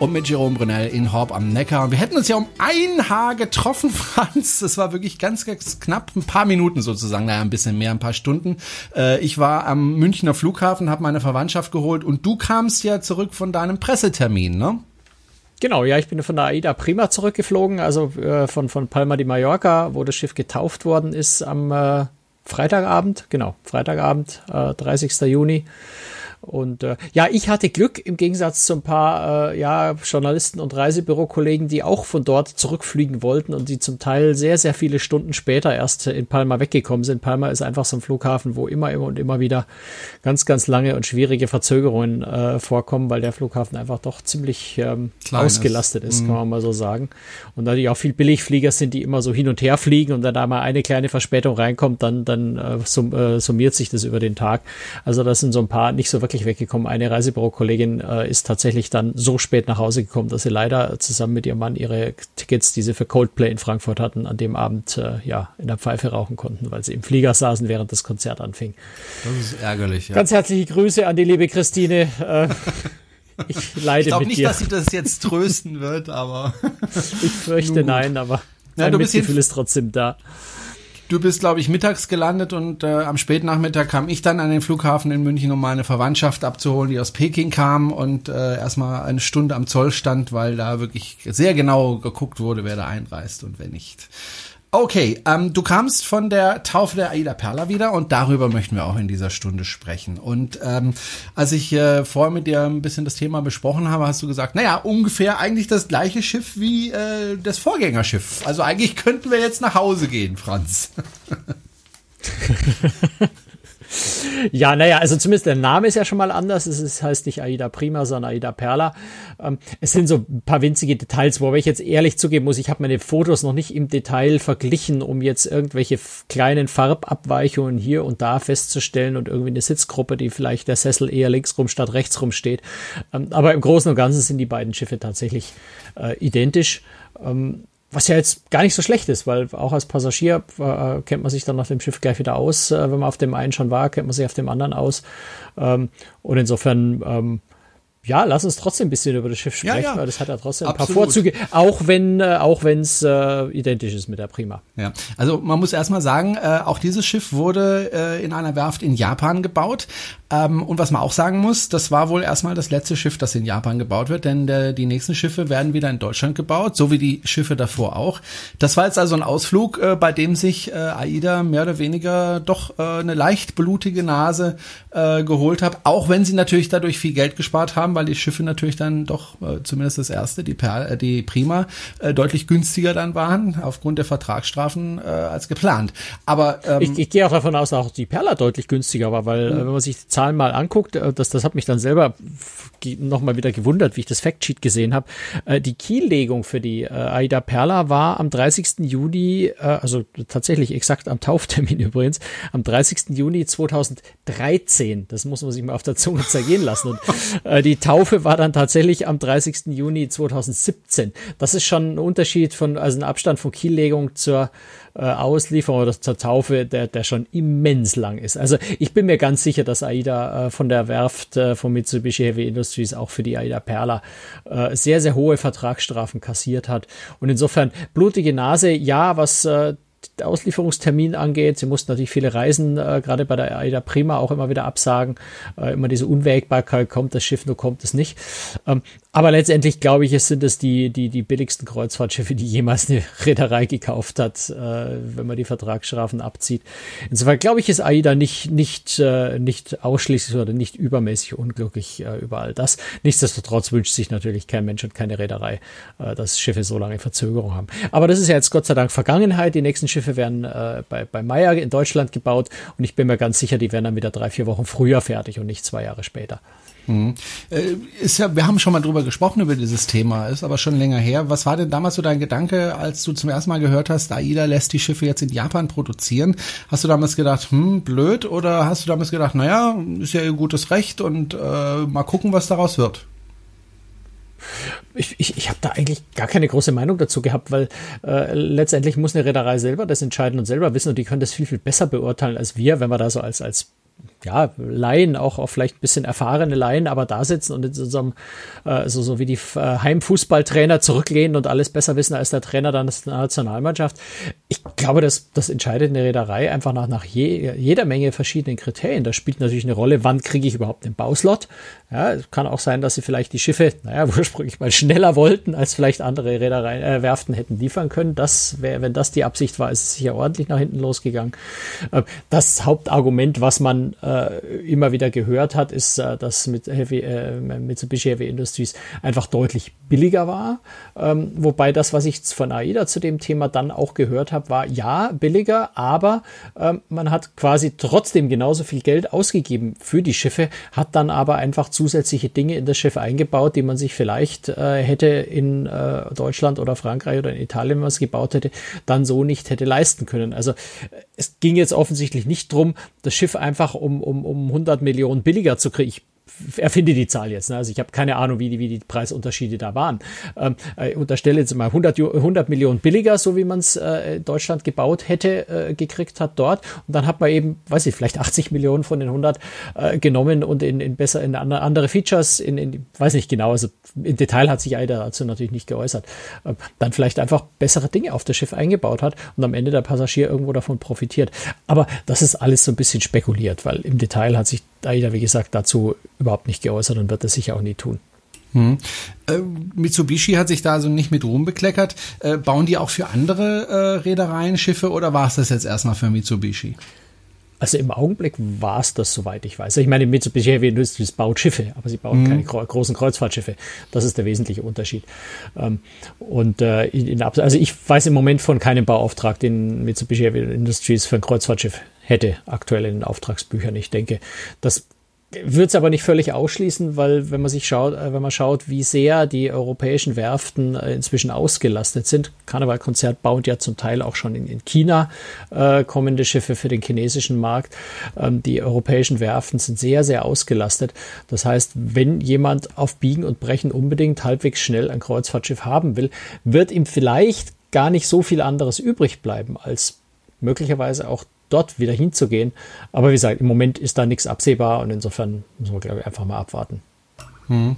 Und mit Jerome Brunel in Horb am Neckar. Und wir hätten uns ja um ein Haar getroffen, Franz. Das war wirklich ganz, ganz knapp. Ein paar Minuten sozusagen. Naja, ein bisschen mehr, ein paar Stunden. Äh, ich war am Münchner Flughafen, habe meine Verwandtschaft geholt. Und du kamst ja zurück von deinem Pressetermin, ne? Genau, ja, ich bin von der AIDA Prima zurückgeflogen, also äh, von, von Palma de Mallorca, wo das Schiff getauft worden ist am äh, Freitagabend, genau, Freitagabend, äh, 30. Juni. Und äh, ja, ich hatte Glück im Gegensatz zu ein paar äh, ja, Journalisten und Reisebürokollegen, die auch von dort zurückfliegen wollten und die zum Teil sehr, sehr viele Stunden später erst in Palma weggekommen sind. Palma ist einfach so ein Flughafen, wo immer, immer und immer wieder ganz, ganz lange und schwierige Verzögerungen äh, vorkommen, weil der Flughafen einfach doch ziemlich ähm, ausgelastet ist, ist kann mhm. man mal so sagen. Und natürlich auch viel Billigflieger sind, die immer so hin und her fliegen und wenn da mal eine kleine Verspätung reinkommt, dann, dann äh, sum, äh, summiert sich das über den Tag. Also das sind so ein paar nicht so wirklich weggekommen. Eine Reisebürokollegin äh, ist tatsächlich dann so spät nach Hause gekommen, dass sie leider zusammen mit ihrem Mann ihre Tickets, die sie für Coldplay in Frankfurt hatten, an dem Abend äh, ja in der Pfeife rauchen konnten, weil sie im Flieger saßen, während das Konzert anfing. Das ist ärgerlich. Ja. Ganz herzliche Grüße an die liebe Christine. Äh, ich leide ich mit nicht, dir. dass sie das jetzt trösten wird, aber. ich fürchte nein, aber ja, du bist Mitgefühl ist trotzdem da. Du bist, glaube ich, mittags gelandet und äh, am Spätnachmittag kam ich dann an den Flughafen in München, um meine Verwandtschaft abzuholen, die aus Peking kam und äh, erstmal eine Stunde am Zoll stand, weil da wirklich sehr genau geguckt wurde, wer da einreist und wer nicht. Okay, ähm, du kamst von der Taufe der Aida Perla wieder und darüber möchten wir auch in dieser Stunde sprechen. Und ähm, als ich äh, vorher mit dir ein bisschen das Thema besprochen habe, hast du gesagt, naja, ungefähr eigentlich das gleiche Schiff wie äh, das Vorgängerschiff. Also eigentlich könnten wir jetzt nach Hause gehen, Franz. Ja, naja, also zumindest der Name ist ja schon mal anders. Es ist, heißt nicht Aida Prima, sondern Aida Perla. Ähm, es sind so ein paar winzige Details, wobei ich jetzt ehrlich zugeben muss, ich habe meine Fotos noch nicht im Detail verglichen, um jetzt irgendwelche kleinen Farbabweichungen hier und da festzustellen und irgendwie eine Sitzgruppe, die vielleicht der Sessel eher links rum statt rechts rum steht. Ähm, aber im Großen und Ganzen sind die beiden Schiffe tatsächlich äh, identisch. Ähm, was ja jetzt gar nicht so schlecht ist, weil auch als Passagier äh, kennt man sich dann nach dem Schiff gleich wieder aus. Äh, wenn man auf dem einen schon war, kennt man sich auf dem anderen aus. Ähm, und insofern ähm, ja, lass uns trotzdem ein bisschen über das Schiff sprechen, ja, ja. weil das hat ja trotzdem Absolut. ein paar Vorzüge, auch wenn äh, auch wenn es äh, identisch ist mit der Prima. Ja, also man muss erstmal sagen, äh, auch dieses Schiff wurde äh, in einer Werft in Japan gebaut. Ähm, und was man auch sagen muss, das war wohl erstmal das letzte Schiff, das in Japan gebaut wird, denn der, die nächsten Schiffe werden wieder in Deutschland gebaut, so wie die Schiffe davor auch. Das war jetzt also ein Ausflug, äh, bei dem sich äh, AIDA mehr oder weniger doch äh, eine leicht blutige Nase äh, geholt hat, auch wenn sie natürlich dadurch viel Geld gespart haben, weil die Schiffe natürlich dann doch, äh, zumindest das erste, die, per, äh, die Prima, äh, deutlich günstiger dann waren, aufgrund der Vertragsstrafen äh, als geplant. Aber ähm, ich, ich gehe auch davon aus, dass auch die Perla deutlich günstiger war, weil äh, wenn man sich die Zahlen mal anguckt, äh, das, das hat mich dann selber nochmal wieder gewundert, wie ich das Factsheet gesehen habe. Äh, die Kiellegung für die äh, Aida Perla war am 30. Juni, also tatsächlich exakt am Tauftermin übrigens, am 30. Juni 2013. Das muss man sich mal auf der Zunge zergehen lassen. Und äh, die Taufe war dann tatsächlich am 30. Juni 2017. Das ist schon ein Unterschied von, also ein Abstand von Kiellegung zur äh, Auslieferung oder zur Taufe, der, der schon immens lang ist. Also ich bin mir ganz sicher, dass AIDA äh, von der Werft äh, von Mitsubishi Heavy Industries auch für die AIDA Perla äh, sehr, sehr hohe Vertragsstrafen kassiert hat. Und insofern blutige Nase, ja, was äh, Auslieferungstermin angeht. Sie mussten natürlich viele Reisen, äh, gerade bei der AIDA Prima, auch immer wieder absagen. Äh, immer diese Unwägbarkeit, kommt das Schiff, nur kommt es nicht. Ähm, aber letztendlich glaube ich, es sind es die, die, die billigsten Kreuzfahrtschiffe, die jemals eine Reederei gekauft hat, äh, wenn man die Vertragsstrafen abzieht. Insofern glaube ich, ist AIDA nicht, nicht, äh, nicht ausschließlich oder nicht übermäßig unglücklich äh, über all das. Nichtsdestotrotz wünscht sich natürlich kein Mensch und keine Reederei, äh, dass Schiffe so lange Verzögerung haben. Aber das ist ja jetzt Gott sei Dank Vergangenheit. Die nächsten Schiffe werden äh, bei, bei Meyer in Deutschland gebaut und ich bin mir ganz sicher, die werden dann wieder drei, vier Wochen früher fertig und nicht zwei Jahre später. Mhm. Äh, ist ja, wir haben schon mal drüber gesprochen über dieses Thema, ist aber schon länger her. Was war denn damals so dein Gedanke, als du zum ersten Mal gehört hast, AIDA lässt die Schiffe jetzt in Japan produzieren? Hast du damals gedacht, hm, blöd, oder hast du damals gedacht, naja, ist ja ihr gutes Recht und äh, mal gucken, was daraus wird? Ich, ich, ich habe da eigentlich gar keine große Meinung dazu gehabt, weil äh, letztendlich muss eine Reederei selber das entscheiden und selber wissen und die können das viel, viel besser beurteilen als wir, wenn wir da so als, als ja, Laien, auch, auch vielleicht ein bisschen erfahrene Laien, aber da sitzen und in so einem, äh, so, so wie die äh, Heimfußballtrainer zurücklehnen und alles besser wissen als der Trainer dann der Nationalmannschaft. Ich glaube, das, das entscheidet eine Reederei einfach nach, nach je, jeder Menge verschiedenen Kriterien. Da spielt natürlich eine Rolle, wann kriege ich überhaupt den Bauslot. Ja, es kann auch sein, dass sie vielleicht die Schiffe, naja, ursprünglich mal schneller wollten, als vielleicht andere Reedereien, äh, Werften hätten liefern können. Das wäre, wenn das die Absicht war, ist es sicher ordentlich nach hinten losgegangen. Äh, das Hauptargument, was man äh, immer wieder gehört hat, ist, äh, dass mit Heavy, äh, Mitsubishi Heavy Industries einfach deutlich billiger war. Ähm, wobei das, was ich von AIDA zu dem Thema dann auch gehört habe, war ja billiger, aber ähm, man hat quasi trotzdem genauso viel Geld ausgegeben für die Schiffe, hat dann aber einfach zusätzliche Dinge in das Schiff eingebaut, die man sich vielleicht äh, hätte in äh, Deutschland oder Frankreich oder in Italien, was gebaut hätte, dann so nicht hätte leisten können. Also es ging jetzt offensichtlich nicht drum, das Schiff einfach um, um, um 100 Millionen billiger zu kriegen. Ich erfinde die Zahl jetzt. Ne? Also ich habe keine Ahnung, wie die, wie die Preisunterschiede da waren. Ähm, äh, unterstelle jetzt mal 100, 100 Millionen billiger, so wie man es äh, Deutschland gebaut hätte, äh, gekriegt hat dort. Und dann hat man eben, weiß ich, vielleicht 80 Millionen von den 100 äh, genommen und in, in besser in andere Features, in, in weiß nicht genau, also im Detail hat sich Eider dazu natürlich nicht geäußert. Äh, dann vielleicht einfach bessere Dinge auf das Schiff eingebaut hat und am Ende der Passagier irgendwo davon profitiert. Aber das ist alles so ein bisschen spekuliert, weil im Detail hat sich Aida, wie gesagt, dazu überhaupt nicht geäußert und wird das sicher auch nie tun. Hm. Äh, Mitsubishi hat sich da also nicht mit Ruhm bekleckert. Äh, bauen die auch für andere äh, Reedereien Schiffe oder war es das jetzt erstmal für Mitsubishi? Also im Augenblick war es das, soweit ich weiß. Ich meine, Mitsubishi Heavy Industries baut Schiffe, aber sie bauen mhm. keine großen Kreuzfahrtschiffe. Das ist der wesentliche Unterschied. Ähm, und äh, in, also ich weiß im Moment von keinem Bauauftrag, den Mitsubishi Heavy Industries für ein Kreuzfahrtschiff hätte aktuell in den Auftragsbüchern. Ich denke, das würde es aber nicht völlig ausschließen, weil wenn man sich schaut, äh, wenn man schaut, wie sehr die europäischen Werften äh, inzwischen ausgelastet sind, Karnevalkonzert baut ja zum Teil auch schon in, in China äh, kommende Schiffe für den chinesischen Markt. Ähm, die europäischen Werften sind sehr, sehr ausgelastet. Das heißt, wenn jemand auf Biegen und Brechen unbedingt halbwegs schnell ein Kreuzfahrtschiff haben will, wird ihm vielleicht gar nicht so viel anderes übrig bleiben, als möglicherweise auch dort wieder hinzugehen. Aber wie gesagt, im Moment ist da nichts absehbar und insofern müssen wir, glaube ich, einfach mal abwarten. Hm.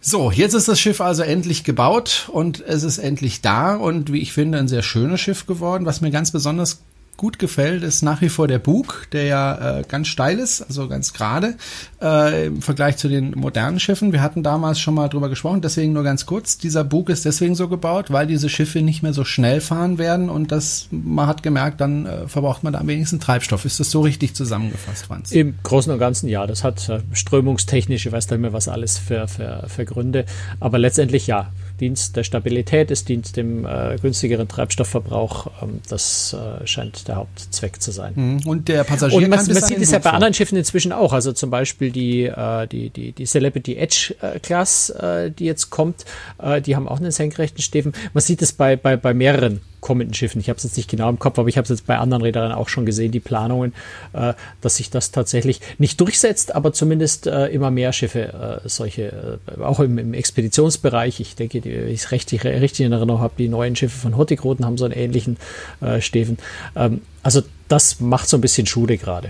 So, jetzt ist das Schiff also endlich gebaut und es ist endlich da und wie ich finde, ein sehr schönes Schiff geworden. Was mir ganz besonders gut gefällt, ist nach wie vor der Bug, der ja äh, ganz steil ist, also ganz gerade äh, im Vergleich zu den modernen Schiffen. Wir hatten damals schon mal drüber gesprochen, deswegen nur ganz kurz. Dieser Bug ist deswegen so gebaut, weil diese Schiffe nicht mehr so schnell fahren werden und das man hat gemerkt, dann äh, verbraucht man da am wenigsten Treibstoff. Ist das so richtig zusammengefasst, Franz? Im Großen und Ganzen ja. Das hat äh, strömungstechnisch, ich weiß nicht mehr was alles für, für, für Gründe, aber letztendlich ja Dienst der Stabilität, es dient dem äh, günstigeren Treibstoffverbrauch. Ähm, das äh, scheint der Hauptzweck zu sein. Mhm. Und der Passagier Und man, man sieht es ja bei anderen Schiffen inzwischen auch. Also zum Beispiel die, äh, die, die, die Celebrity Edge äh, Class, äh, die jetzt kommt, äh, die haben auch einen senkrechten Steven. Man sieht es bei, bei, bei mehreren kommenden Schiffen. Ich habe es jetzt nicht genau im Kopf, aber ich habe es jetzt bei anderen Rädern auch schon gesehen, die Planungen, äh, dass sich das tatsächlich nicht durchsetzt, aber zumindest äh, immer mehr Schiffe, äh, solche, äh, auch im, im, Expeditionsbereich. Ich denke, die, ich richtig, richtig in Erinnerung habe, die neuen Schiffe von Hurtigruten haben so einen ähnlichen äh, Steven. Ähm, also das macht so ein bisschen Schule gerade.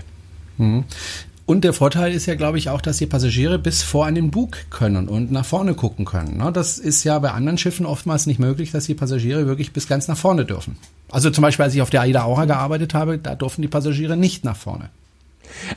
Mhm. Und der Vorteil ist ja, glaube ich, auch, dass die Passagiere bis vor an den Bug können und nach vorne gucken können. Ne? Das ist ja bei anderen Schiffen oftmals nicht möglich, dass die Passagiere wirklich bis ganz nach vorne dürfen. Also zum Beispiel, als ich auf der Aida Aura gearbeitet habe, da durften die Passagiere nicht nach vorne.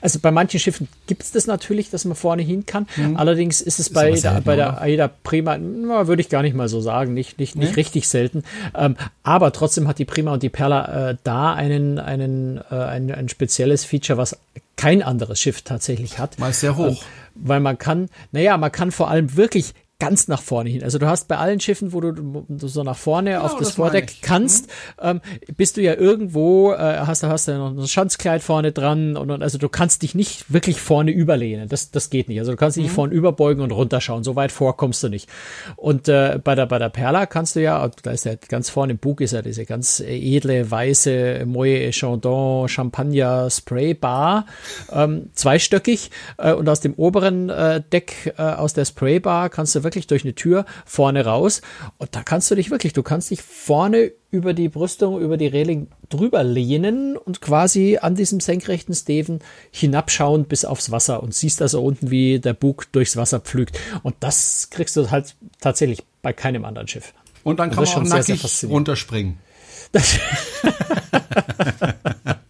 Also bei manchen Schiffen gibt es das natürlich, dass man vorne hin kann. Mhm. Allerdings ist es ist bei, selten, der, bei der AIDA Prima, na, würde ich gar nicht mal so sagen, nicht, nicht, nicht richtig selten. Ähm, aber trotzdem hat die Prima und die Perla äh, da einen, einen, äh, ein, ein spezielles Feature, was kein anderes Schiff tatsächlich hat. Mal sehr hoch. Ähm, weil man kann, naja, man kann vor allem wirklich ganz nach vorne hin. Also du hast bei allen Schiffen, wo du, so nach vorne genau, auf das, Vordeck kannst, mhm. ähm, bist du ja irgendwo, äh, hast, hast du noch ein Schanzkleid vorne dran und, und, also du kannst dich nicht wirklich vorne überlehnen. Das, das geht nicht. Also du kannst dich mhm. nicht vorne überbeugen und runterschauen. So weit vor kommst du nicht. Und äh, bei der bei der Perla kannst du ja, da ist ja ganz vorne im Bug ist ja diese ganz edle weiße Moët Chandon Champagner Spray Bar, ähm, zweistöckig äh, und aus dem oberen äh, Deck äh, aus der Spray Bar kannst du wirklich durch eine Tür vorne raus. Und da kannst du dich wirklich, du kannst dich vorne über die Brüstung, über die Reling drüber lehnen und quasi an diesem senkrechten Steven hinabschauen bis aufs Wasser und siehst also unten, wie der Bug durchs Wasser pflügt. Und das kriegst du halt tatsächlich bei keinem anderen Schiff. Und dann kann man auch nackig sehr, sehr runterspringen.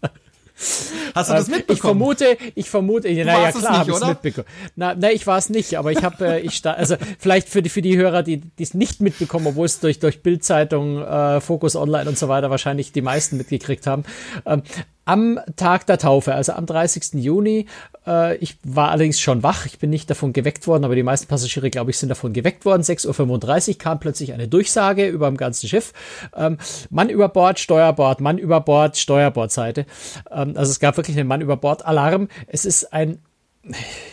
Hast du das ähm, mitbekommen? Ich vermute, ich vermute, du naja, klar, habe ich es mitbekommen. Na, na, ich war es nicht, aber ich habe, äh, ich also vielleicht für die für die Hörer, die es nicht mitbekommen, obwohl es durch durch Bildzeitung, äh, Focus Online und so weiter wahrscheinlich die meisten mitgekriegt haben. Ähm, am Tag der Taufe, also am 30. Juni. Äh, ich war allerdings schon wach, ich bin nicht davon geweckt worden, aber die meisten Passagiere, glaube ich, sind davon geweckt worden. 6.35 Uhr kam plötzlich eine Durchsage über dem ganzen Schiff. Ähm, Mann über Bord, Steuerbord, Mann über Bord, Steuerbordseite. Ähm, also es gab wirklich einen Mann über Bord Alarm. Es ist ein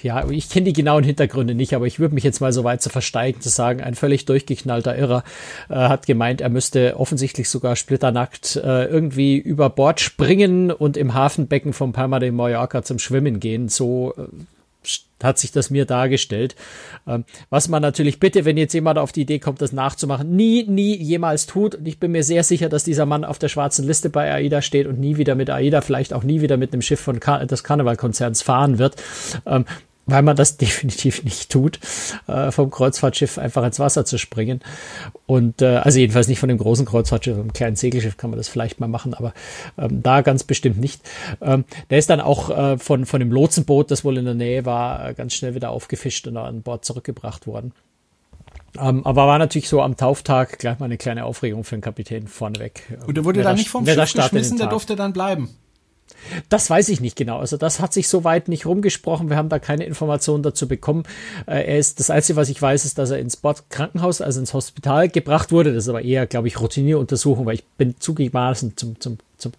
ja, ich kenne die genauen Hintergründe nicht, aber ich würde mich jetzt mal so weit zu versteigen, zu sagen, ein völlig durchgeknallter Irrer äh, hat gemeint, er müsste offensichtlich sogar splitternackt äh, irgendwie über Bord springen und im Hafenbecken vom Palma de Mallorca zum Schwimmen gehen. So äh, hat sich das mir dargestellt. Ähm, was man natürlich bitte, wenn jetzt jemand auf die Idee kommt, das nachzumachen, nie, nie jemals tut. Und ich bin mir sehr sicher, dass dieser Mann auf der schwarzen Liste bei AIDA steht und nie wieder mit AIDA, vielleicht auch nie wieder mit einem Schiff von Kar des Karnevalkonzerns fahren wird. Ähm, weil man das definitiv nicht tut, äh, vom Kreuzfahrtschiff einfach ins Wasser zu springen. Und äh, also jedenfalls nicht von dem großen Kreuzfahrtschiff, einem kleinen Segelschiff kann man das vielleicht mal machen, aber ähm, da ganz bestimmt nicht. Ähm, der ist dann auch äh, von, von dem Lotsenboot, das wohl in der Nähe war, äh, ganz schnell wieder aufgefischt und an Bord zurückgebracht worden. Um, ähm, aber war natürlich so am Tauftag gleich mal eine kleine Aufregung für den Kapitän vorneweg. Und der wurde dann nicht vom Schiff geschmissen, der durfte dann bleiben. Das weiß ich nicht genau. Also das hat sich soweit nicht rumgesprochen. Wir haben da keine Informationen dazu bekommen. Äh, er ist das Einzige, was ich weiß, ist, dass er ins Bordkrankenhaus, also ins Hospital gebracht wurde. Das ist aber eher, glaube ich, Routinieruntersuchung, weil ich bin zugegebenermaßen zum, zum, zum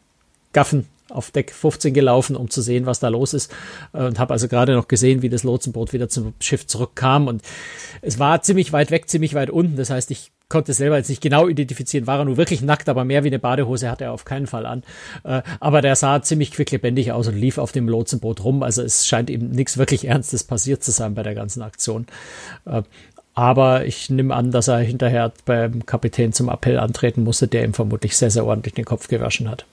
Gaffen auf Deck 15 gelaufen, um zu sehen, was da los ist. Äh, und habe also gerade noch gesehen, wie das Lotsenboot wieder zum Schiff zurückkam. Und es war ziemlich weit weg, ziemlich weit unten. Das heißt, ich konnte selber jetzt nicht genau identifizieren, war er nur wirklich nackt, aber mehr wie eine Badehose hatte er auf keinen Fall an. Äh, aber der sah ziemlich quicklebendig aus und lief auf dem Lotsenboot rum. Also es scheint ihm nichts wirklich Ernstes passiert zu sein bei der ganzen Aktion. Äh, aber ich nehme an, dass er hinterher beim Kapitän zum Appell antreten musste, der ihm vermutlich sehr, sehr ordentlich den Kopf gewaschen hat.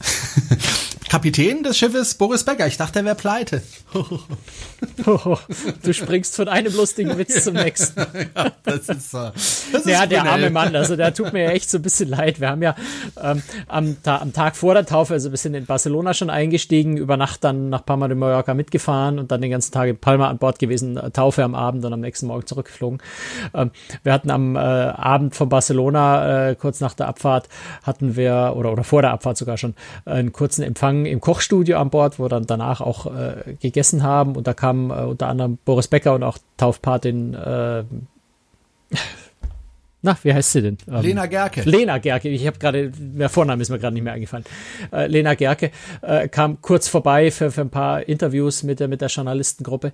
Kapitän des Schiffes Boris Becker. Ich dachte, er wäre pleite. du springst von einem lustigen Witz zum nächsten. ja, das ist, das ja der arme Mann, also der tut mir echt so ein bisschen leid. Wir haben ja ähm, am, am, Tag vor der Taufe, also wir sind in Barcelona schon eingestiegen, über Nacht dann nach Palma de Mallorca mitgefahren und dann den ganzen Tag in Palma an Bord gewesen, äh, Taufe am Abend und am nächsten Morgen zurückgeflogen. Ähm, wir hatten am äh, Abend von Barcelona, äh, kurz nach der Abfahrt, hatten wir, oder, oder vor der Abfahrt sogar schon, äh, einen kurzen Empfang im Kochstudio an Bord, wo dann danach auch äh, gegessen haben. Und da kamen unter anderem Boris Becker und auch Taufpatin na, wie heißt sie denn? Ähm, Lena Gerke. Lena Gerke. Ich habe gerade, der Vorname ist mir gerade nicht mehr eingefallen. Äh, Lena Gerke äh, kam kurz vorbei für, für ein paar Interviews mit der, mit der Journalistengruppe.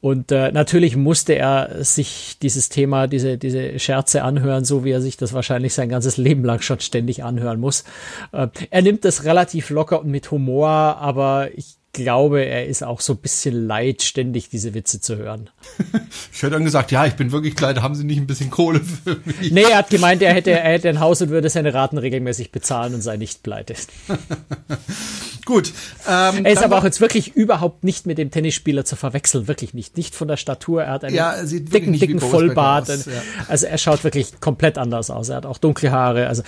Und äh, natürlich musste er sich dieses Thema, diese, diese Scherze anhören, so wie er sich das wahrscheinlich sein ganzes Leben lang schon ständig anhören muss. Äh, er nimmt das relativ locker und mit Humor, aber ich glaube, er ist auch so ein bisschen leid, ständig diese Witze zu hören. ich hätte dann gesagt, ja, ich bin wirklich leid, haben Sie nicht ein bisschen Kohle für mich? Nee, er hat gemeint, er hätte, er hätte ein Haus und würde seine Raten regelmäßig bezahlen und sei nicht pleite. Gut. Ähm, er ist aber auch jetzt wirklich überhaupt nicht mit dem Tennisspieler zu verwechseln, wirklich nicht. Nicht von der Statur, er hat einen ja, dicken, dicken Vollbart. Aus, ja. Also er schaut wirklich komplett anders aus. Er hat auch dunkle Haare, also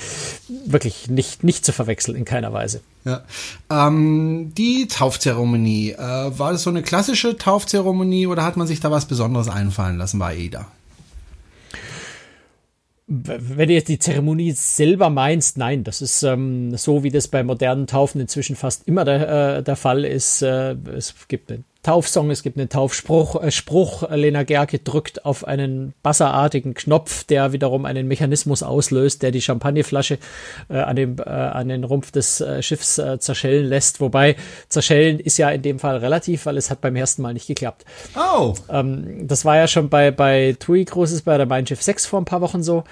wirklich nicht, nicht zu verwechseln in keiner Weise. Ja. Ähm, die Taufzeremonie, äh, war das so eine klassische Taufzeremonie oder hat man sich da was Besonderes einfallen lassen bei AIDA? Wenn du jetzt die Zeremonie selber meinst, nein, das ist ähm, so, wie das bei modernen Taufen inzwischen fast immer der, äh, der Fall ist. Äh, es gibt eine Taufsong, es gibt einen Taufspruch. Äh, Spruch, Lena Gerke drückt auf einen basserartigen Knopf, der wiederum einen Mechanismus auslöst, der die Champagnerflasche äh, an, dem, äh, an den Rumpf des äh, Schiffs äh, zerschellen lässt. Wobei zerschellen ist ja in dem Fall relativ, weil es hat beim ersten Mal nicht geklappt. Oh. Ähm, das war ja schon bei, bei TUI Cruises, bei der Mein Schiff 6 vor ein paar Wochen so,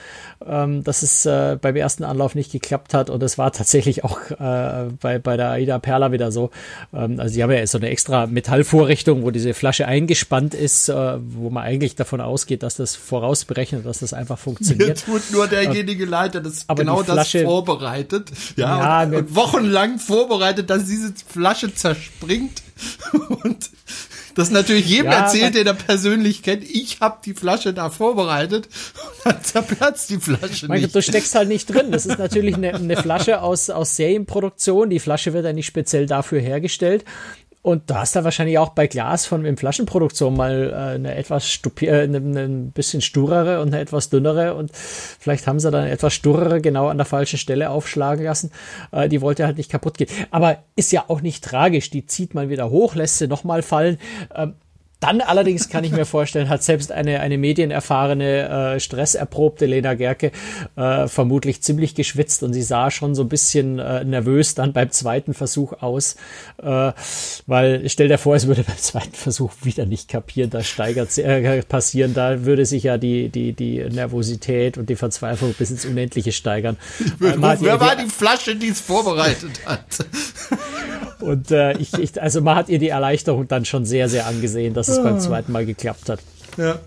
ähm, dass es äh, beim ersten Anlauf nicht geklappt hat. Und es war tatsächlich auch äh, bei, bei der Aida Perla wieder so. Ähm, also die haben ja so eine extra Metallvorrichtung, wo diese Flasche eingespannt ist, äh, wo man eigentlich davon ausgeht, dass das vorausberechnet, dass das einfach funktioniert. Mir tut nur derjenige leid, der das genau Flasche, das vorbereitet. Ja, ja und, und wochenlang vorbereitet, dass diese Flasche zerspringt. und das natürlich jedem ja, erzählt, der da persönlich kennt. Ich habe die Flasche da vorbereitet und dann zerplatzt die Flasche mein nicht. Du steckst halt nicht drin. Das ist natürlich eine, eine Flasche aus, aus Serienproduktion. Die Flasche wird ja nicht speziell dafür hergestellt. Und da hast du wahrscheinlich auch bei Glas von in Flaschenproduktion mal äh, eine etwas stupi äh, eine, eine ein bisschen sturere und eine etwas dünnere und vielleicht haben sie dann etwas sturere genau an der falschen Stelle aufschlagen lassen. Äh, die wollte halt nicht kaputt gehen. Aber ist ja auch nicht tragisch. Die zieht man wieder hoch, lässt sie nochmal fallen. Ähm, dann allerdings kann ich mir vorstellen, hat selbst eine, eine medienerfahrene, äh, stresserprobte Lena Gerke äh, vermutlich ziemlich geschwitzt und sie sah schon so ein bisschen äh, nervös dann beim zweiten Versuch aus, äh, weil stell dir vor, es würde beim zweiten Versuch wieder nicht kapieren, da steigert äh, passieren, da würde sich ja die, die, die Nervosität und die Verzweiflung bis ins Unendliche steigern. Äh, wer war die Flasche, die es vorbereitet hat? Und äh, ich, ich, also man hat ihr die Erleichterung dann schon sehr, sehr angesehen, dass es beim ah. zweiten Mal geklappt hat. Ja.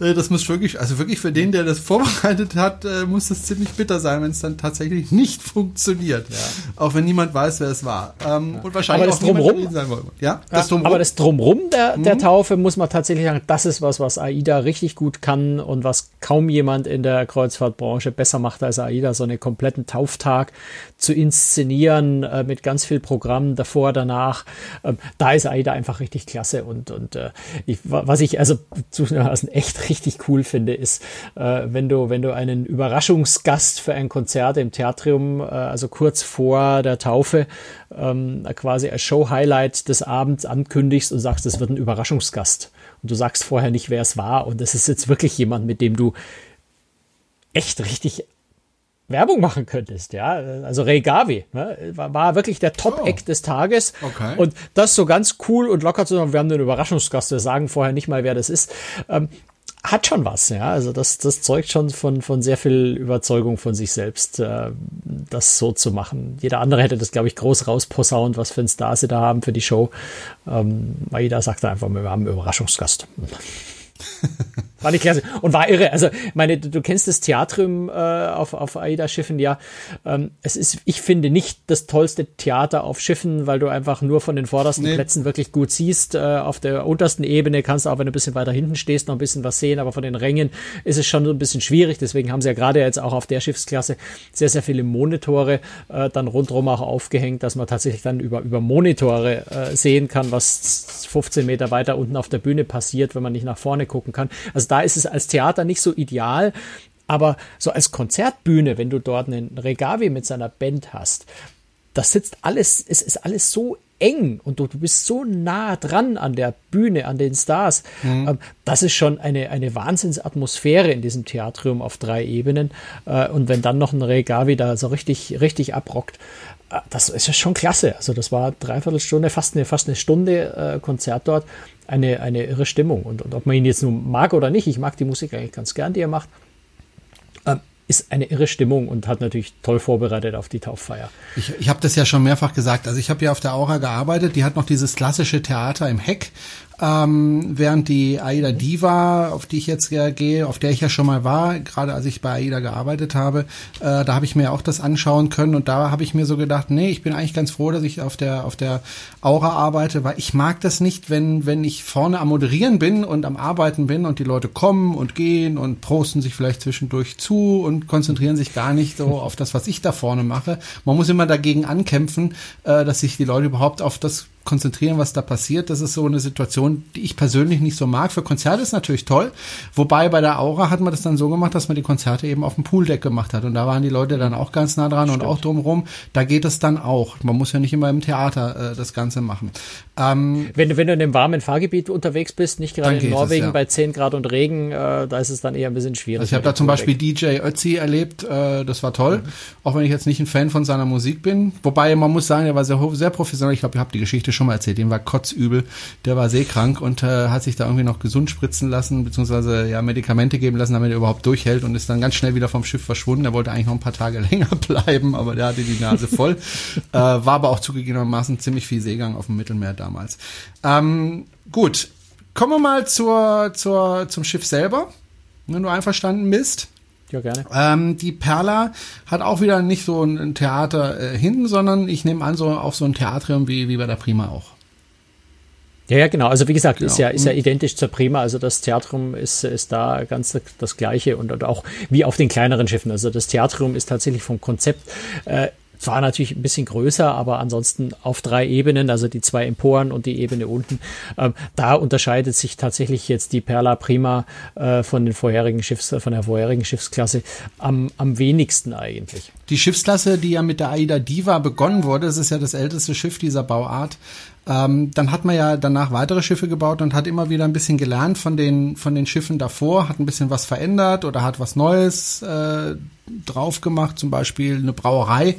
Äh, das muss wirklich, also wirklich für den, der das vorbereitet hat, äh, muss das ziemlich bitter sein, wenn es dann tatsächlich nicht funktioniert. Ja. Auch wenn niemand weiß, wer es war. Ähm, ja. Und wahrscheinlich aber das auch drumrum, sein wollte. Ja, das drumrum. Aber das Drumrum der, der mhm. Taufe muss man tatsächlich sagen, das ist was, was AIDA richtig gut kann und was kaum jemand in der Kreuzfahrtbranche besser macht als AIDA, so einen kompletten Tauftag zu inszenieren äh, mit ganz viel Programm davor, danach. Ähm, da ist AIDA einfach richtig klasse und, und äh, ich, was ich also zu echt richtig cool finde, ist, äh, wenn du, wenn du einen Überraschungsgast für ein Konzert im Theatrium, äh, also kurz vor der Taufe, ähm, quasi als Show-Highlight des Abends ankündigst und sagst, es wird ein Überraschungsgast. Und du sagst vorher nicht, wer es war. Und das ist jetzt wirklich jemand, mit dem du echt richtig Werbung machen könntest, ja. Also Ray Gavi ne? war, war wirklich der Top-Eck oh. des Tages. Okay. Und das so ganz cool und locker zu sagen, wir haben einen Überraschungsgast, wir sagen vorher nicht mal, wer das ist. Ähm, hat schon was, ja. Also das, das zeugt schon von, von sehr viel Überzeugung von sich selbst, äh, das so zu machen. Jeder andere hätte das, glaube ich, groß rausposaunt, was für ein Star sie da haben für die Show. Ähm, jeder sagte einfach, wir haben einen Überraschungsgast. War nicht klasse. Und war irre. Also, meine, du, du kennst das Theatrium äh, auf, auf AIDA-Schiffen, ja. Ähm, es ist, ich finde, nicht das tollste Theater auf Schiffen, weil du einfach nur von den vordersten nee. Plätzen wirklich gut siehst. Äh, auf der untersten Ebene kannst du auch, wenn du ein bisschen weiter hinten stehst, noch ein bisschen was sehen, aber von den Rängen ist es schon so ein bisschen schwierig. Deswegen haben sie ja gerade jetzt auch auf der Schiffsklasse sehr, sehr viele Monitore äh, dann rundherum auch aufgehängt, dass man tatsächlich dann über, über Monitore äh, sehen kann, was 15 Meter weiter unten auf der Bühne passiert, wenn man nicht nach vorne gucken kann. Also da ist es als Theater nicht so ideal. Aber so als Konzertbühne, wenn du dort einen Regavi mit seiner Band hast, das sitzt alles, es ist alles so eng und du, du bist so nah dran an der Bühne, an den Stars. Mhm. Ähm, das ist schon eine, eine Wahnsinnsatmosphäre in diesem Theatrium auf drei Ebenen. Äh, und wenn dann noch ein Regavi da so richtig, richtig abrockt, das ist ja schon klasse. Also das war dreiviertel Stunde, fast eine, fast eine Stunde äh, Konzert dort eine, eine irre Stimmung. Und, und ob man ihn jetzt nun mag oder nicht, ich mag die Musik eigentlich ganz gern, die er macht, äh, ist eine irre Stimmung und hat natürlich toll vorbereitet auf die Tauffeier. Ich, ich habe das ja schon mehrfach gesagt. Also ich habe ja auf der Aura gearbeitet. Die hat noch dieses klassische Theater im Heck ähm, während die Aida Diva, auf die ich jetzt ja gehe, auf der ich ja schon mal war, gerade als ich bei Aida gearbeitet habe, äh, da habe ich mir auch das anschauen können und da habe ich mir so gedacht, nee, ich bin eigentlich ganz froh, dass ich auf der auf der Aura arbeite, weil ich mag das nicht, wenn wenn ich vorne am moderieren bin und am arbeiten bin und die Leute kommen und gehen und prosten sich vielleicht zwischendurch zu und konzentrieren sich gar nicht so auf das, was ich da vorne mache. Man muss immer dagegen ankämpfen, äh, dass sich die Leute überhaupt auf das konzentrieren, was da passiert. Das ist so eine Situation, die ich persönlich nicht so mag. Für Konzerte ist natürlich toll. Wobei bei der Aura hat man das dann so gemacht, dass man die Konzerte eben auf dem Pooldeck gemacht hat. Und da waren die Leute dann auch ganz nah dran Stimmt. und auch drumherum. Da geht es dann auch. Man muss ja nicht immer im Theater äh, das Ganze machen. Ähm, wenn, du, wenn du in einem warmen Fahrgebiet unterwegs bist, nicht gerade in Norwegen es, ja. bei 10 Grad und Regen, äh, da ist es dann eher ein bisschen schwierig. Also ich habe da zum Beispiel DJ Ötzi erlebt, äh, das war toll. Mhm. Auch wenn ich jetzt nicht ein Fan von seiner Musik bin. Wobei man muss sagen, er war sehr, sehr professionell. Ich glaube, ich habe die Geschichte schon mal erzählt. Dem war kotzübel. Der war seekrank und äh, hat sich da irgendwie noch gesund spritzen lassen, beziehungsweise ja Medikamente geben lassen, damit er überhaupt durchhält und ist dann ganz schnell wieder vom Schiff verschwunden. Er wollte eigentlich noch ein paar Tage länger bleiben, aber der hatte die Nase voll. äh, war aber auch zugegebenermaßen ziemlich viel Seegang auf dem Mittelmeer damals. Ähm, gut. Kommen wir mal zur, zur, zum Schiff selber. Wenn du einverstanden bist. Ja, gerne. Ähm, die Perla hat auch wieder nicht so ein Theater äh, hinten, sondern ich nehme an, so auch so ein Theatrium wie, wie bei der Prima auch. Ja, ja, genau. Also wie gesagt, genau. ist ja ist ja mhm. identisch zur Prima. Also das Theatrium ist ist da ganz das gleiche und, und auch wie auf den kleineren Schiffen. Also das Theatrium ist tatsächlich vom Konzept äh, zwar natürlich ein bisschen größer, aber ansonsten auf drei Ebenen, also die zwei Emporen und die Ebene unten. Ähm, da unterscheidet sich tatsächlich jetzt die Perla Prima äh, von den vorherigen Schiffs, von der vorherigen Schiffsklasse am, am wenigsten eigentlich. Die Schiffsklasse, die ja mit der Aida Diva begonnen wurde, das ist ja das älteste Schiff dieser Bauart, ähm, dann hat man ja danach weitere Schiffe gebaut und hat immer wieder ein bisschen gelernt von den, von den Schiffen davor, hat ein bisschen was verändert oder hat was Neues äh, drauf gemacht, zum Beispiel eine Brauerei.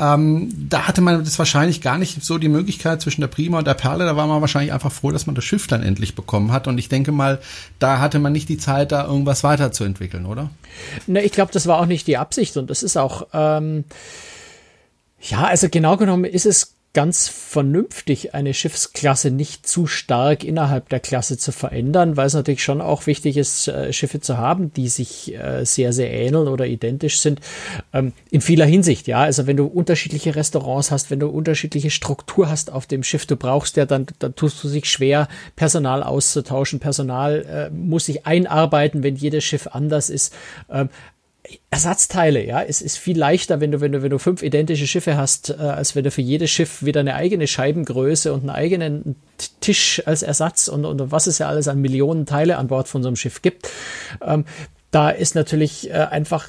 Ähm, da hatte man das wahrscheinlich gar nicht so die Möglichkeit zwischen der Prima und der Perle. Da war man wahrscheinlich einfach froh, dass man das Schiff dann endlich bekommen hat. Und ich denke mal, da hatte man nicht die Zeit, da irgendwas weiterzuentwickeln, oder? Ne, ich glaube, das war auch nicht die Absicht und das ist auch ähm, ja, also genau genommen ist es ganz vernünftig, eine Schiffsklasse nicht zu stark innerhalb der Klasse zu verändern, weil es natürlich schon auch wichtig ist, äh, Schiffe zu haben, die sich äh, sehr, sehr ähneln oder identisch sind. Ähm, in vieler Hinsicht, ja. Also wenn du unterschiedliche Restaurants hast, wenn du unterschiedliche Struktur hast auf dem Schiff, du brauchst ja dann, dann tust du sich schwer, Personal auszutauschen. Personal äh, muss sich einarbeiten, wenn jedes Schiff anders ist. Ersatzteile, ja, es ist viel leichter, wenn du, wenn du, wenn du fünf identische Schiffe hast, äh, als wenn du für jedes Schiff wieder eine eigene Scheibengröße und einen eigenen Tisch als Ersatz und, und was es ja alles an Millionen Teile an Bord von so einem Schiff gibt. Ähm, da ist natürlich äh, einfach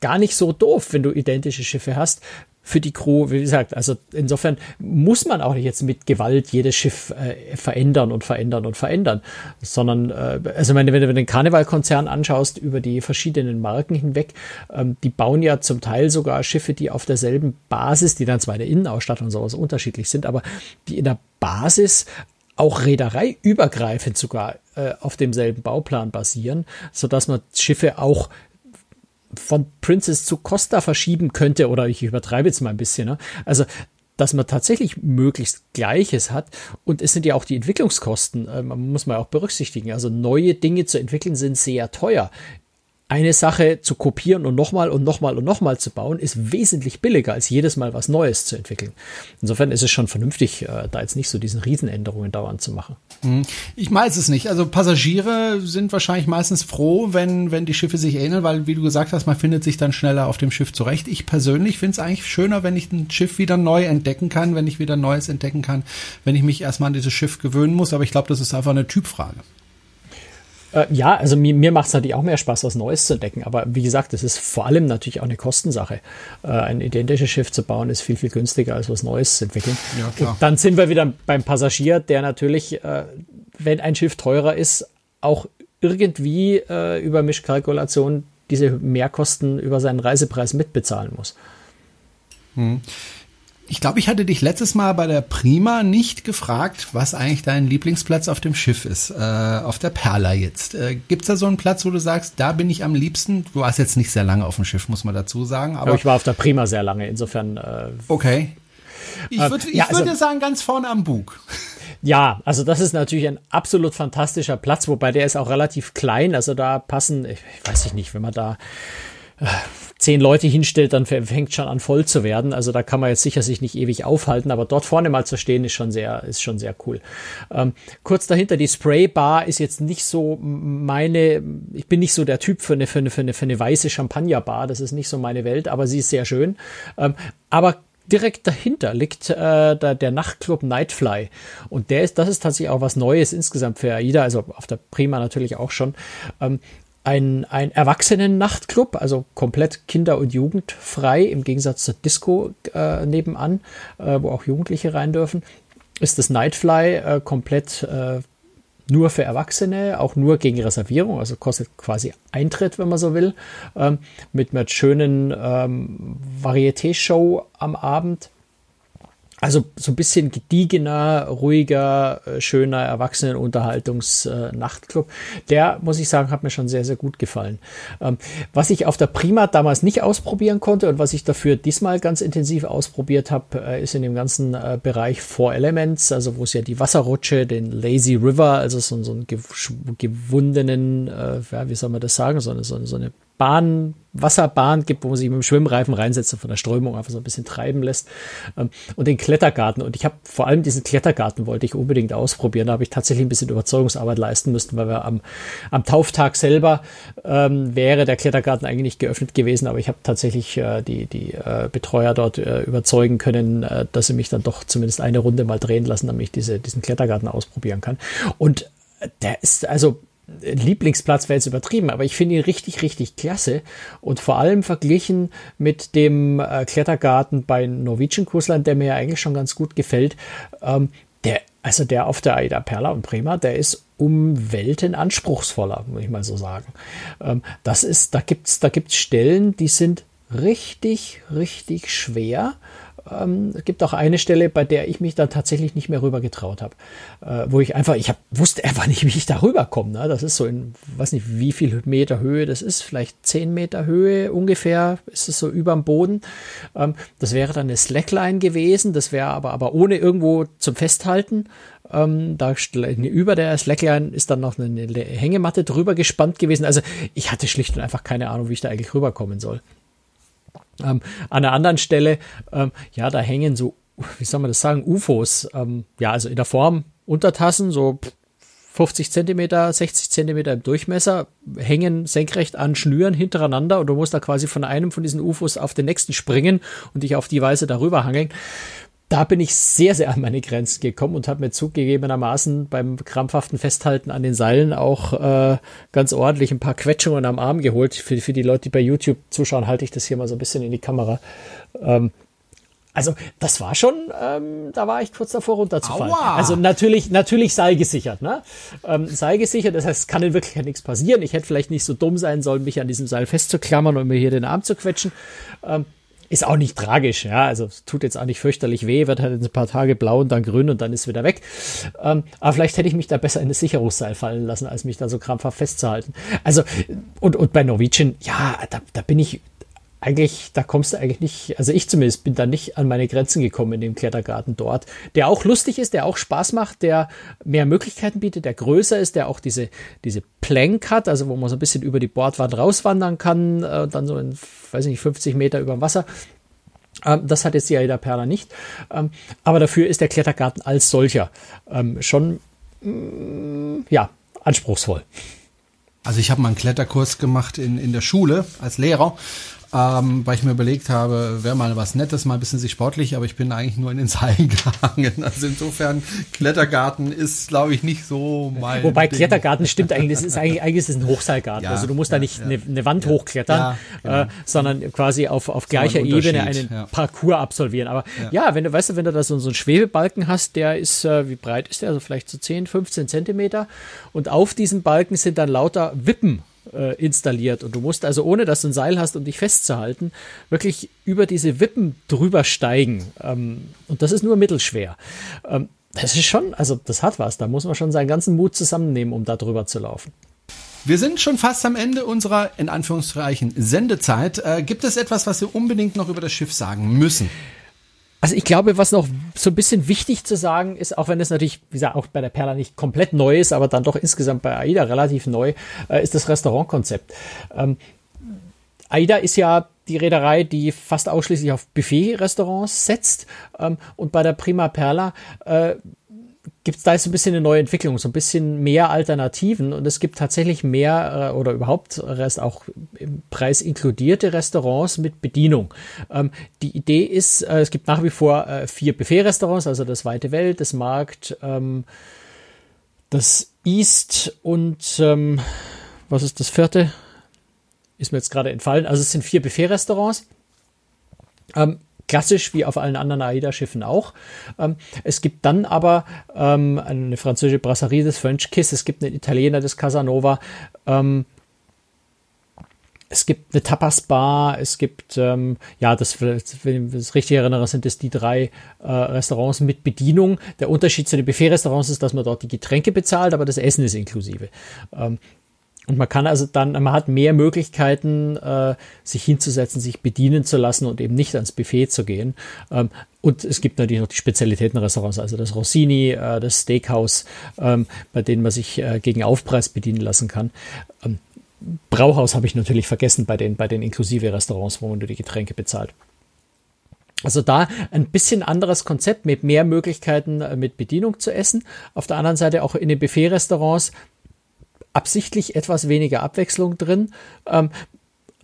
gar nicht so doof, wenn du identische Schiffe hast, für die Crew, wie gesagt, also insofern muss man auch nicht jetzt mit Gewalt jedes Schiff äh, verändern und verändern und verändern, sondern äh, also wenn, wenn du den Karnevalkonzern anschaust über die verschiedenen Marken hinweg, ähm, die bauen ja zum Teil sogar Schiffe, die auf derselben Basis, die dann zwar in der Innenausstattung und sowas unterschiedlich sind, aber die in der Basis auch reedereiübergreifend sogar äh, auf demselben Bauplan basieren, so dass man Schiffe auch von Princess zu Costa verschieben könnte, oder ich übertreibe jetzt mal ein bisschen, ne? also dass man tatsächlich möglichst Gleiches hat. Und es sind ja auch die Entwicklungskosten, äh, man muss man auch berücksichtigen. Also neue Dinge zu entwickeln sind sehr teuer eine Sache zu kopieren und nochmal und nochmal und nochmal zu bauen, ist wesentlich billiger, als jedes Mal was Neues zu entwickeln. Insofern ist es schon vernünftig, äh, da jetzt nicht so diesen Riesenänderungen dauernd zu machen. Hm. Ich weiß es nicht. Also Passagiere sind wahrscheinlich meistens froh, wenn, wenn die Schiffe sich ähneln, weil, wie du gesagt hast, man findet sich dann schneller auf dem Schiff zurecht. Ich persönlich finde es eigentlich schöner, wenn ich ein Schiff wieder neu entdecken kann, wenn ich wieder Neues entdecken kann, wenn ich mich erstmal an dieses Schiff gewöhnen muss. Aber ich glaube, das ist einfach eine Typfrage. Äh, ja, also mir, mir macht es natürlich auch mehr Spaß, was Neues zu entdecken. Aber wie gesagt, es ist vor allem natürlich auch eine Kostensache. Äh, ein identisches Schiff zu bauen ist viel, viel günstiger, als was Neues zu entwickeln. Ja, klar. Und dann sind wir wieder beim Passagier, der natürlich, äh, wenn ein Schiff teurer ist, auch irgendwie äh, über Mischkalkulation diese Mehrkosten über seinen Reisepreis mitbezahlen muss. Hm. Ich glaube, ich hatte dich letztes Mal bei der Prima nicht gefragt, was eigentlich dein Lieblingsplatz auf dem Schiff ist, äh, auf der Perla jetzt. Äh, Gibt es da so einen Platz, wo du sagst, da bin ich am liebsten? Du warst jetzt nicht sehr lange auf dem Schiff, muss man dazu sagen. Aber, aber ich war auf der Prima sehr lange, insofern. Äh, okay. Ich würde äh, ja, also, würd sagen, ganz vorne am Bug. Ja, also das ist natürlich ein absolut fantastischer Platz, wobei der ist auch relativ klein. Also da passen, ich weiß ich nicht, wenn man da zehn Leute hinstellt, dann fängt schon an voll zu werden. Also da kann man jetzt sicher sich nicht ewig aufhalten, aber dort vorne mal zu stehen ist schon sehr, ist schon sehr cool. Ähm, kurz dahinter die Spray Bar ist jetzt nicht so meine, ich bin nicht so der Typ für eine, für eine, für eine, für eine weiße Champagner Bar. Das ist nicht so meine Welt, aber sie ist sehr schön. Ähm, aber direkt dahinter liegt äh, der, der Nachtclub Nightfly. Und der ist, das ist tatsächlich auch was Neues insgesamt für AIDA, also auf der Prima natürlich auch schon. Ähm, ein, ein Erwachsenen-Nachtclub, also komplett kinder- und jugendfrei, im Gegensatz zur Disco äh, nebenan, äh, wo auch Jugendliche rein dürfen, ist das Nightfly äh, komplett äh, nur für Erwachsene, auch nur gegen Reservierung, also kostet quasi Eintritt, wenn man so will, ähm, mit einer schönen ähm, Varieté-Show am Abend. Also so ein bisschen gediegener, ruhiger, äh, schöner Erwachsenenunterhaltungs-Nachtclub. Der, muss ich sagen, hat mir schon sehr, sehr gut gefallen. Ähm, was ich auf der Prima damals nicht ausprobieren konnte und was ich dafür diesmal ganz intensiv ausprobiert habe, äh, ist in dem ganzen äh, Bereich Four Elements, also wo es ja die Wasserrutsche, den Lazy River, also so, so einen gewundenen, ja, wie soll man das sagen, so eine, so eine Bahn, Wasserbahn gibt, wo man sich mit dem Schwimmreifen reinsetzt und von der Strömung einfach so ein bisschen treiben lässt. Ähm, und den Klettergarten. Und ich habe vor allem diesen Klettergarten wollte ich unbedingt ausprobieren. Da habe ich tatsächlich ein bisschen Überzeugungsarbeit leisten müssen, weil wir am, am Tauftag selber ähm, wäre der Klettergarten eigentlich nicht geöffnet gewesen. Aber ich habe tatsächlich äh, die, die äh, Betreuer dort äh, überzeugen können, äh, dass sie mich dann doch zumindest eine Runde mal drehen lassen, damit ich diese, diesen Klettergarten ausprobieren kann. Und der ist also Lieblingsplatz wäre jetzt übertrieben, aber ich finde ihn richtig, richtig klasse. Und vor allem verglichen mit dem äh, Klettergarten bei Norwegian Kursland, der mir ja eigentlich schon ganz gut gefällt, ähm, der, also der auf der Aida Perla und Prima, der ist um Welten anspruchsvoller, muss ich mal so sagen. Ähm, das ist, da gibt's, da gibt's Stellen, die sind richtig, richtig schwer ähm, es gibt auch eine Stelle, bei der ich mich dann tatsächlich nicht mehr rüber getraut habe, äh, wo ich einfach, ich hab, wusste einfach nicht, wie ich da rüberkomme. Ne? Das ist so in, weiß nicht, wie viel Meter Höhe das ist, vielleicht zehn Meter Höhe ungefähr, ist es so überm Boden. Ähm, das wäre dann eine Slackline gewesen, das wäre aber, aber ohne irgendwo zum Festhalten. Ähm, da über der Slackline ist dann noch eine Hängematte drüber gespannt gewesen. Also ich hatte schlicht und einfach keine Ahnung, wie ich da eigentlich rüberkommen soll. Ähm, an einer anderen Stelle, ähm, ja, da hängen so, wie soll man das sagen, UFOs, ähm, ja, also in der Form Untertassen, so 50 Zentimeter, 60 Zentimeter im Durchmesser, hängen senkrecht an Schnüren hintereinander und du musst da quasi von einem von diesen UFOs auf den nächsten springen und dich auf die Weise darüber hangeln da bin ich sehr, sehr an meine Grenzen gekommen und habe mir zugegebenermaßen beim krampfhaften Festhalten an den Seilen auch äh, ganz ordentlich ein paar Quetschungen am Arm geholt. Für, für die Leute, die bei YouTube zuschauen, halte ich das hier mal so ein bisschen in die Kamera. Ähm, also das war schon, ähm, da war ich kurz davor runterzufallen. Aua. Also natürlich, natürlich seilgesichert, ne? Ähm, seilgesichert, das heißt, es kann in Wirklichkeit nichts passieren. Ich hätte vielleicht nicht so dumm sein sollen, mich an diesem Seil festzuklammern und mir hier den Arm zu quetschen. Ähm, ist auch nicht tragisch, ja. Also es tut jetzt auch nicht fürchterlich weh, wird halt ein paar Tage blau und dann grün und dann ist wieder weg. Ähm, aber vielleicht hätte ich mich da besser in das Sicherungsseil fallen lassen, als mich da so krampfhaft festzuhalten. Also, und, und bei Norwegian, ja, da, da bin ich, eigentlich, da kommst du eigentlich nicht, also ich zumindest bin da nicht an meine Grenzen gekommen in dem Klettergarten dort, der auch lustig ist, der auch Spaß macht, der mehr Möglichkeiten bietet, der größer ist, der auch diese, diese Plank hat, also wo man so ein bisschen über die Bordwand rauswandern kann, äh, dann so in, weiß nicht, 50 Meter über dem Wasser. Ähm, das hat jetzt die Aida Perla nicht. Ähm, aber dafür ist der Klettergarten als solcher ähm, schon, mm, ja, anspruchsvoll. Also ich habe mal einen Kletterkurs gemacht in, in der Schule als Lehrer ähm, weil ich mir überlegt habe, wäre mal was Nettes, mal ein bisschen sich sportlich, aber ich bin eigentlich nur in den Seilen gehangen. Also insofern, Klettergarten ist, glaube ich, nicht so mein. Wobei Ding. Klettergarten stimmt eigentlich, das ist eigentlich, eigentlich ist es ein Hochseilgarten. Ja, also du musst ja, da nicht ja. eine, eine, Wand hochklettern, genau. äh, sondern quasi auf, auf gleicher Ebene einen Parcours absolvieren. Aber ja. wenn du, weißt du, wenn du da so, so einen Schwebebalken hast, der ist, äh, wie breit ist der? Also vielleicht so 10, 15 Zentimeter. Und auf diesem Balken sind dann lauter Wippen äh, installiert. Und du musst also, ohne dass du ein Seil hast, um dich festzuhalten, wirklich über diese Wippen drüber steigen. Ähm, und das ist nur mittelschwer. Ähm, das ist schon, also das hat was. Da muss man schon seinen ganzen Mut zusammennehmen, um da drüber zu laufen. Wir sind schon fast am Ende unserer, in Anführungszeichen, Sendezeit. Äh, gibt es etwas, was wir unbedingt noch über das Schiff sagen müssen? Also ich glaube, was noch so ein bisschen wichtig zu sagen ist, auch wenn es natürlich, wie gesagt, auch bei der Perla nicht komplett neu ist, aber dann doch insgesamt bei AIDA relativ neu, äh, ist das Restaurantkonzept. Ähm, AIDA ist ja die Reederei, die fast ausschließlich auf Buffet-Restaurants setzt. Ähm, und bei der Prima Perla äh, gibt es da ist ein bisschen eine neue Entwicklung, so ein bisschen mehr Alternativen und es gibt tatsächlich mehr äh, oder überhaupt Rest auch im Preis inkludierte Restaurants mit Bedienung. Ähm, die Idee ist, äh, es gibt nach wie vor äh, vier Buffet-Restaurants, also das Weite Welt, das Markt, ähm, das East und ähm, was ist das vierte? Ist mir jetzt gerade entfallen. Also es sind vier Buffet-Restaurants. Ähm, klassisch wie auf allen anderen AIDA-Schiffen auch. Ähm, es gibt dann aber ähm, eine französische Brasserie des French Kiss, es gibt einen Italiener des Casanova, ähm, es gibt eine Tapas-Bar, es gibt, ähm, ja, das, wenn ich das richtig erinnere, sind es die drei äh, Restaurants mit Bedienung. Der Unterschied zu den Buffet-Restaurants ist, dass man dort die Getränke bezahlt, aber das Essen ist inklusive. Ähm, und man kann also dann, man hat mehr Möglichkeiten, äh, sich hinzusetzen, sich bedienen zu lassen und eben nicht ans Buffet zu gehen. Ähm, und es gibt natürlich noch die Spezialitätenrestaurants, also das Rossini, äh, das Steakhouse, ähm, bei denen man sich äh, gegen Aufpreis bedienen lassen kann. Ähm, Brauhaus habe ich natürlich vergessen bei den, bei den inklusive Restaurants, wo man nur die Getränke bezahlt. Also da ein bisschen anderes Konzept mit mehr Möglichkeiten äh, mit Bedienung zu essen. Auf der anderen Seite auch in den Buffet-Restaurants absichtlich etwas weniger Abwechslung drin, ähm,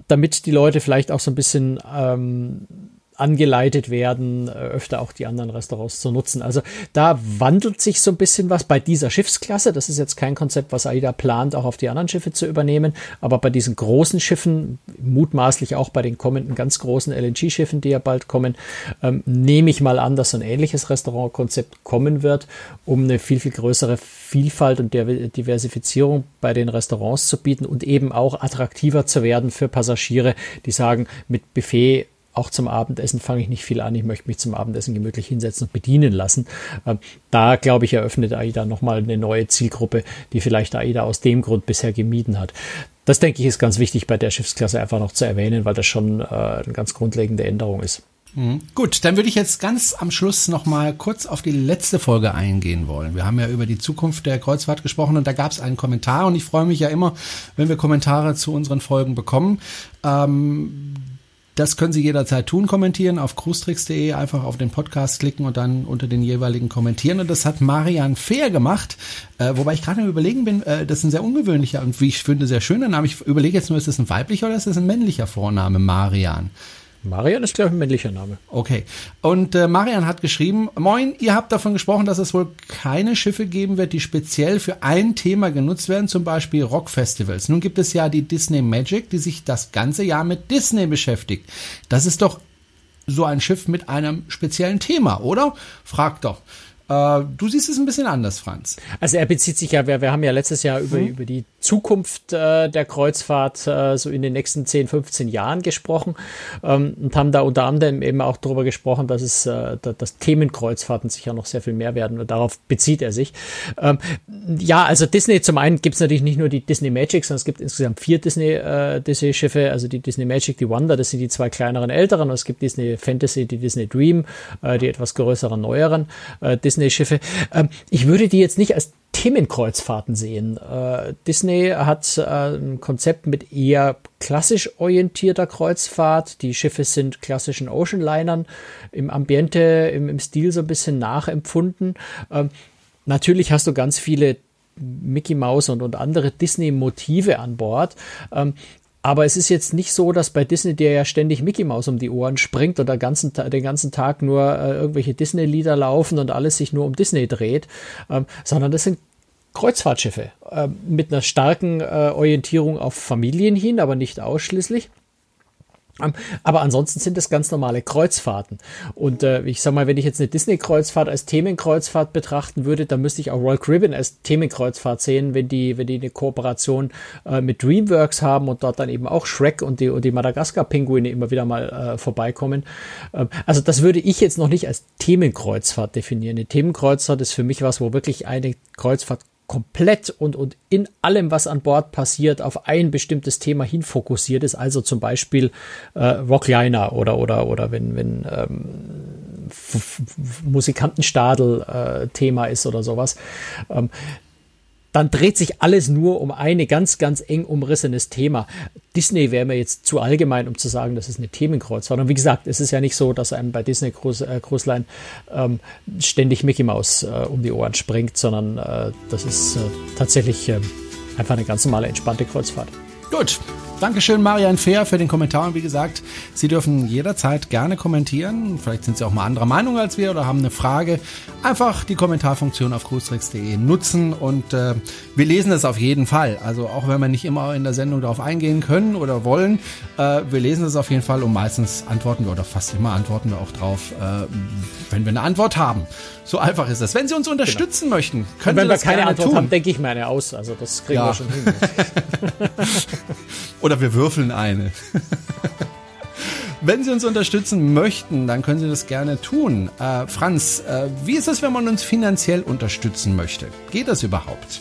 damit die Leute vielleicht auch so ein bisschen ähm, angeleitet werden, äh, öfter auch die anderen Restaurants zu nutzen. Also da wandelt sich so ein bisschen was bei dieser Schiffsklasse. Das ist jetzt kein Konzept, was AIDA plant, auch auf die anderen Schiffe zu übernehmen. Aber bei diesen großen Schiffen, mutmaßlich auch bei den kommenden ganz großen LNG-Schiffen, die ja bald kommen, ähm, nehme ich mal an, dass so ein ähnliches Restaurantkonzept kommen wird, um eine viel, viel größere Vielfalt und Diversifizierung bei den Restaurants zu bieten und eben auch attraktiver zu werden für Passagiere, die sagen, mit Buffet auch zum Abendessen fange ich nicht viel an. Ich möchte mich zum Abendessen gemütlich hinsetzen und bedienen lassen. Ähm, da, glaube ich, eröffnet AIDA nochmal eine neue Zielgruppe, die vielleicht AIDA aus dem Grund bisher gemieden hat. Das, denke ich, ist ganz wichtig bei der Schiffsklasse einfach noch zu erwähnen, weil das schon äh, eine ganz grundlegende Änderung ist. Mhm. Gut, dann würde ich jetzt ganz am Schluss noch mal kurz auf die letzte Folge eingehen wollen. Wir haben ja über die Zukunft der Kreuzfahrt gesprochen und da gab es einen Kommentar und ich freue mich ja immer, wenn wir Kommentare zu unseren Folgen bekommen. Ähm, das können Sie jederzeit tun, kommentieren auf cruestricks.de, einfach auf den Podcast klicken und dann unter den jeweiligen kommentieren. Und das hat Marian Fair gemacht, äh, wobei ich gerade am überlegen bin, äh, das ist ein sehr ungewöhnlicher und wie ich finde sehr schöner Name. Ich überlege jetzt nur, ist das ein weiblicher oder ist das ein männlicher Vorname, Marian? Marian ist, glaube ich, ein männlicher Name. Okay. Und äh, Marian hat geschrieben, Moin, ihr habt davon gesprochen, dass es wohl keine Schiffe geben wird, die speziell für ein Thema genutzt werden, zum Beispiel Rockfestivals. Nun gibt es ja die Disney Magic, die sich das ganze Jahr mit Disney beschäftigt. Das ist doch so ein Schiff mit einem speziellen Thema, oder? Frag doch. Äh, du siehst es ein bisschen anders, Franz. Also er bezieht sich ja, wir, wir haben ja letztes Jahr über, mhm. über die Zukunft äh, der Kreuzfahrt äh, so in den nächsten 10, 15 Jahren gesprochen ähm, und haben da unter anderem eben auch darüber gesprochen, dass es äh, dass Themenkreuzfahrten sicher noch sehr viel mehr werden und darauf bezieht er sich. Ähm, ja, also Disney zum einen gibt es natürlich nicht nur die Disney Magic, sondern es gibt insgesamt vier Disney äh, Disney Schiffe, also die Disney Magic, die Wonder, das sind die zwei kleineren älteren und es gibt Disney Fantasy, die Disney Dream, äh, die etwas größeren neueren äh, Disney Schiffe. Ähm, ich würde die jetzt nicht als Themenkreuzfahrten sehen. Äh, Disney hat äh, ein Konzept mit eher klassisch orientierter Kreuzfahrt. Die Schiffe sind klassischen Oceanlinern im Ambiente, im, im Stil so ein bisschen nachempfunden. Ähm, natürlich hast du ganz viele Mickey Mouse und, und andere Disney-Motive an Bord. Ähm, aber es ist jetzt nicht so, dass bei Disney dir ja ständig Mickey Mouse um die Ohren springt den ganzen, den ganzen Tag nur äh, irgendwelche Disney-Lieder laufen und alles sich nur um Disney dreht, ähm, sondern das sind Kreuzfahrtschiffe äh, mit einer starken äh, Orientierung auf Familien hin, aber nicht ausschließlich. Aber ansonsten sind es ganz normale Kreuzfahrten. Und äh, ich sag mal, wenn ich jetzt eine Disney-Kreuzfahrt als Themenkreuzfahrt betrachten würde, dann müsste ich auch Royal Caribbean als Themenkreuzfahrt sehen, wenn die, wenn die eine Kooperation äh, mit DreamWorks haben und dort dann eben auch Shrek und die, und die Madagaskar-Pinguine immer wieder mal äh, vorbeikommen. Ähm, also das würde ich jetzt noch nicht als Themenkreuzfahrt definieren. Eine Themenkreuzfahrt ist für mich was, wo wirklich eine Kreuzfahrt komplett und, und in allem, was an Bord passiert, auf ein bestimmtes Thema hin fokussiert ist. Also zum Beispiel äh, Rockliner oder oder oder wenn wenn ähm, Musikantenstadel äh, Thema ist oder sowas. Ähm, dann dreht sich alles nur um eine ganz, ganz eng umrissenes Thema. Disney wäre mir jetzt zu allgemein, um zu sagen, das ist eine Themenkreuzfahrt. Und wie gesagt, es ist ja nicht so, dass einem bei Disney Cruise, äh, ähm, ständig Mickey Mouse äh, um die Ohren springt, sondern äh, das ist äh, tatsächlich äh, einfach eine ganz normale, entspannte Kreuzfahrt. Gut, Dankeschön, Marian Fehr, für den Kommentar. Und wie gesagt, Sie dürfen jederzeit gerne kommentieren. Vielleicht sind Sie auch mal anderer Meinung als wir oder haben eine Frage. Einfach die Kommentarfunktion auf cruistricks.de nutzen und äh, wir lesen es auf jeden Fall. Also auch wenn wir nicht immer in der Sendung darauf eingehen können oder wollen, äh, wir lesen es auf jeden Fall und meistens antworten wir oder fast immer antworten wir auch drauf, äh, wenn wir eine Antwort haben. So einfach ist das. Wenn Sie uns unterstützen genau. möchten, können und Sie das gerne tun. Wenn wir keine Antwort tun. haben, denke ich mir eine aus. Also das kriegen ja. wir schon hin. Oder wir würfeln eine. Wenn Sie uns unterstützen möchten, dann können Sie das gerne tun. Äh, Franz, äh, wie ist es, wenn man uns finanziell unterstützen möchte? Geht das überhaupt?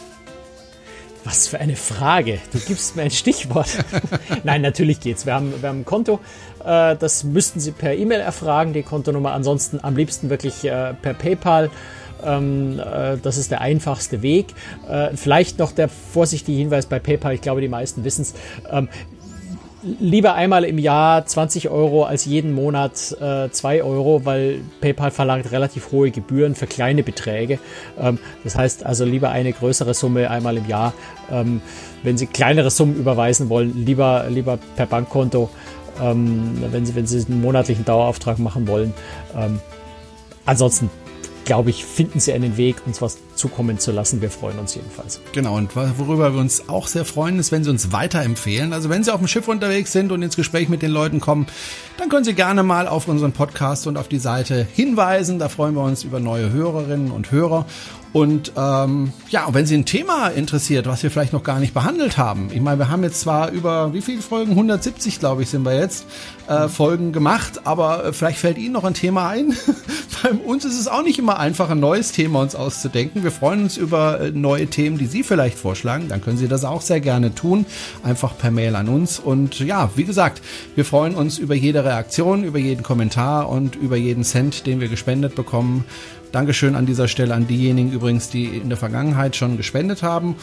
Was für eine Frage. Du gibst mir ein Stichwort. Nein, natürlich geht's. Wir haben, wir haben ein Konto. Äh, das müssten Sie per E-Mail erfragen, die Kontonummer. Ansonsten am liebsten wirklich äh, per PayPal. Ähm, äh, das ist der einfachste Weg. vielleicht noch der vorsichtige Hinweis bei PayPal. Ich glaube, die meisten wissen es. Lieber einmal im Jahr 20 Euro als jeden Monat äh, 2 Euro, weil PayPal verlangt relativ hohe Gebühren für kleine Beträge. Ähm, das heißt also lieber eine größere Summe einmal im Jahr. Ähm, wenn Sie kleinere Summen überweisen wollen, lieber, lieber per Bankkonto, ähm, wenn, Sie, wenn Sie einen monatlichen Dauerauftrag machen wollen. Ähm, ansonsten glaube ich, finden sie einen Weg, uns was zukommen zu lassen. Wir freuen uns jedenfalls. Genau, und worüber wir uns auch sehr freuen, ist, wenn Sie uns weiterempfehlen. Also wenn Sie auf dem Schiff unterwegs sind und ins Gespräch mit den Leuten kommen, dann können Sie gerne mal auf unseren Podcast und auf die Seite hinweisen. Da freuen wir uns über neue Hörerinnen und Hörer. Und ähm, ja, wenn Sie ein Thema interessiert, was wir vielleicht noch gar nicht behandelt haben. Ich meine, wir haben jetzt zwar über wie viele Folgen? 170, glaube ich, sind wir jetzt äh, Folgen gemacht, aber äh, vielleicht fällt Ihnen noch ein Thema ein. Bei uns ist es auch nicht immer einfach, ein neues Thema uns auszudenken. Wir freuen uns über äh, neue Themen, die Sie vielleicht vorschlagen. Dann können Sie das auch sehr gerne tun. Einfach per Mail an uns. Und ja, wie gesagt, wir freuen uns über jede Reaktion, über jeden Kommentar und über jeden Cent, den wir gespendet bekommen. Dankeschön an dieser Stelle an diejenigen übrigens, die in der Vergangenheit schon gespendet haben.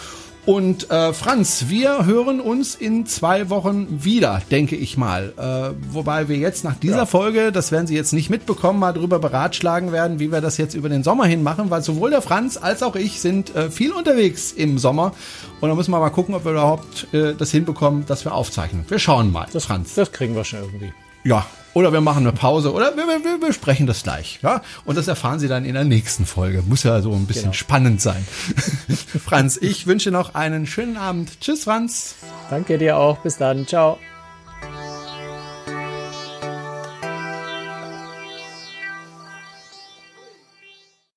Und äh, Franz, wir hören uns in zwei Wochen wieder, denke ich mal. Äh, wobei wir jetzt nach dieser ja. Folge, das werden Sie jetzt nicht mitbekommen, mal drüber beratschlagen werden, wie wir das jetzt über den Sommer hin machen, weil sowohl der Franz als auch ich sind äh, viel unterwegs im Sommer. Und da müssen wir mal gucken, ob wir überhaupt äh, das hinbekommen, dass wir aufzeichnen. Wir schauen mal, das, Franz. Das kriegen wir schon irgendwie. Ja, oder wir machen eine Pause oder wir, wir, wir besprechen das gleich. Ja? Und das erfahren Sie dann in der nächsten Folge. Muss ja so ein bisschen genau. spannend sein. Franz, ich wünsche noch einen schönen Abend. Tschüss, Franz. Danke dir auch. Bis dann. Ciao.